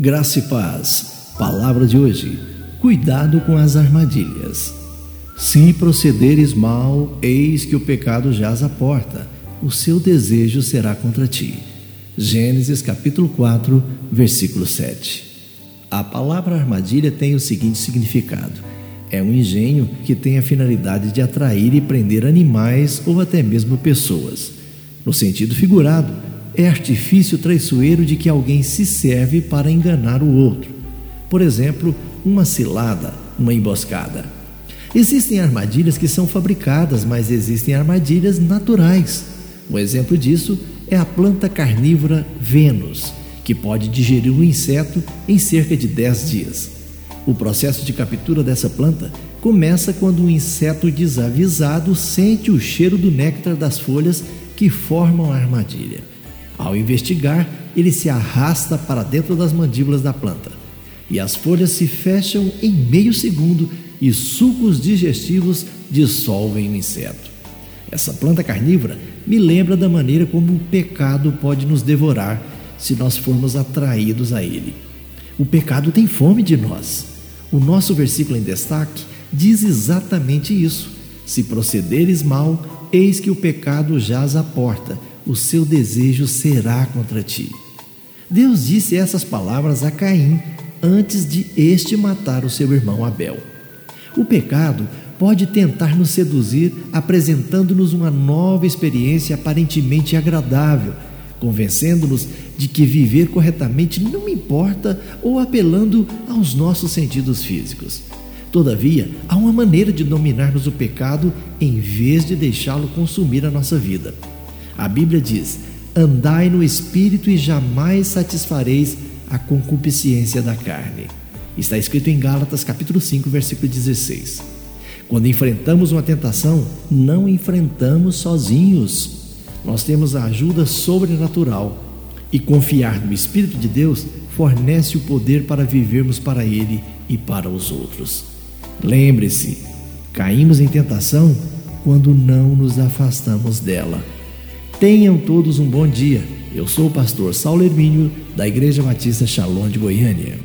Graça e paz. Palavra de hoje. Cuidado com as armadilhas. Se procederes mal, eis que o pecado jaz à porta. O seu desejo será contra ti. Gênesis capítulo 4, versículo 7. A palavra armadilha tem o seguinte significado: é um engenho que tem a finalidade de atrair e prender animais ou até mesmo pessoas. No sentido figurado, é artifício traiçoeiro de que alguém se serve para enganar o outro. Por exemplo, uma cilada, uma emboscada. Existem armadilhas que são fabricadas, mas existem armadilhas naturais. Um exemplo disso é a planta carnívora Vênus, que pode digerir um inseto em cerca de 10 dias. O processo de captura dessa planta começa quando o inseto desavisado sente o cheiro do néctar das folhas que formam a armadilha. Ao investigar, ele se arrasta para dentro das mandíbulas da planta e as folhas se fecham em meio segundo e sucos digestivos dissolvem o inseto. Essa planta carnívora me lembra da maneira como o pecado pode nos devorar se nós formos atraídos a ele. O pecado tem fome de nós. O nosso versículo em destaque diz exatamente isso. Se procederes mal, eis que o pecado jaz à porta o seu desejo será contra ti. Deus disse essas palavras a Caim antes de este matar o seu irmão Abel. O pecado pode tentar nos seduzir, apresentando-nos uma nova experiência aparentemente agradável, convencendo-nos de que viver corretamente não importa ou apelando aos nossos sentidos físicos. Todavia, há uma maneira de dominarmos o pecado em vez de deixá-lo consumir a nossa vida. A Bíblia diz: Andai no espírito e jamais satisfareis a concupiscência da carne. Está escrito em Gálatas capítulo 5, versículo 16. Quando enfrentamos uma tentação, não enfrentamos sozinhos. Nós temos a ajuda sobrenatural e confiar no Espírito de Deus fornece o poder para vivermos para Ele e para os outros. Lembre-se, caímos em tentação quando não nos afastamos dela. Tenham todos um bom dia. Eu sou o pastor Saulo Hermínio, da Igreja Batista Shalom de Goiânia.